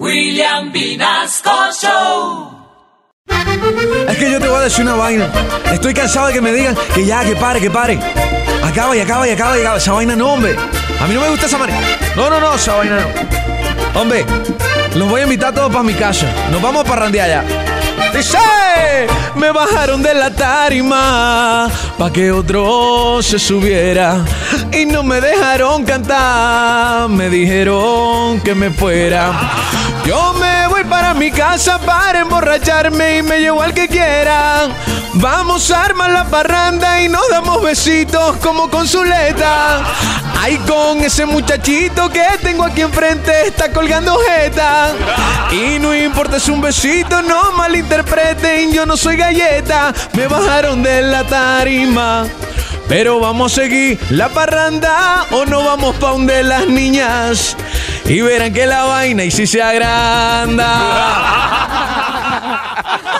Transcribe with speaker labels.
Speaker 1: William Vinasco Show.
Speaker 2: Es que yo te voy a decir una vaina. Estoy cansado de que me digan que ya, que pare, que pare. Acaba y acaba y acaba y acaba. Esa vaina no, hombre. A mí no me gusta esa manera. No, no, no, esa vaina no. Hombre, los voy a invitar todos para mi casa. Nos vamos a parrandear allá. Dice, me bajaron de la tarima pa' que otro se subiera y no me dejaron cantar, me dijeron que me fuera. Yo me voy para mi casa para emborracharme y me llevo al que quiera. Vamos a armar la parranda y nos damos besitos como con Zuleta. Ay, con ese muchachito que tengo aquí enfrente está colgando jeta. Y no importa si un besito, no malinterpreten, yo no soy galleta. Me bajaron de la tarima. Pero vamos a seguir la parranda o no vamos pa' un de las niñas y verán que la vaina y si se agranda.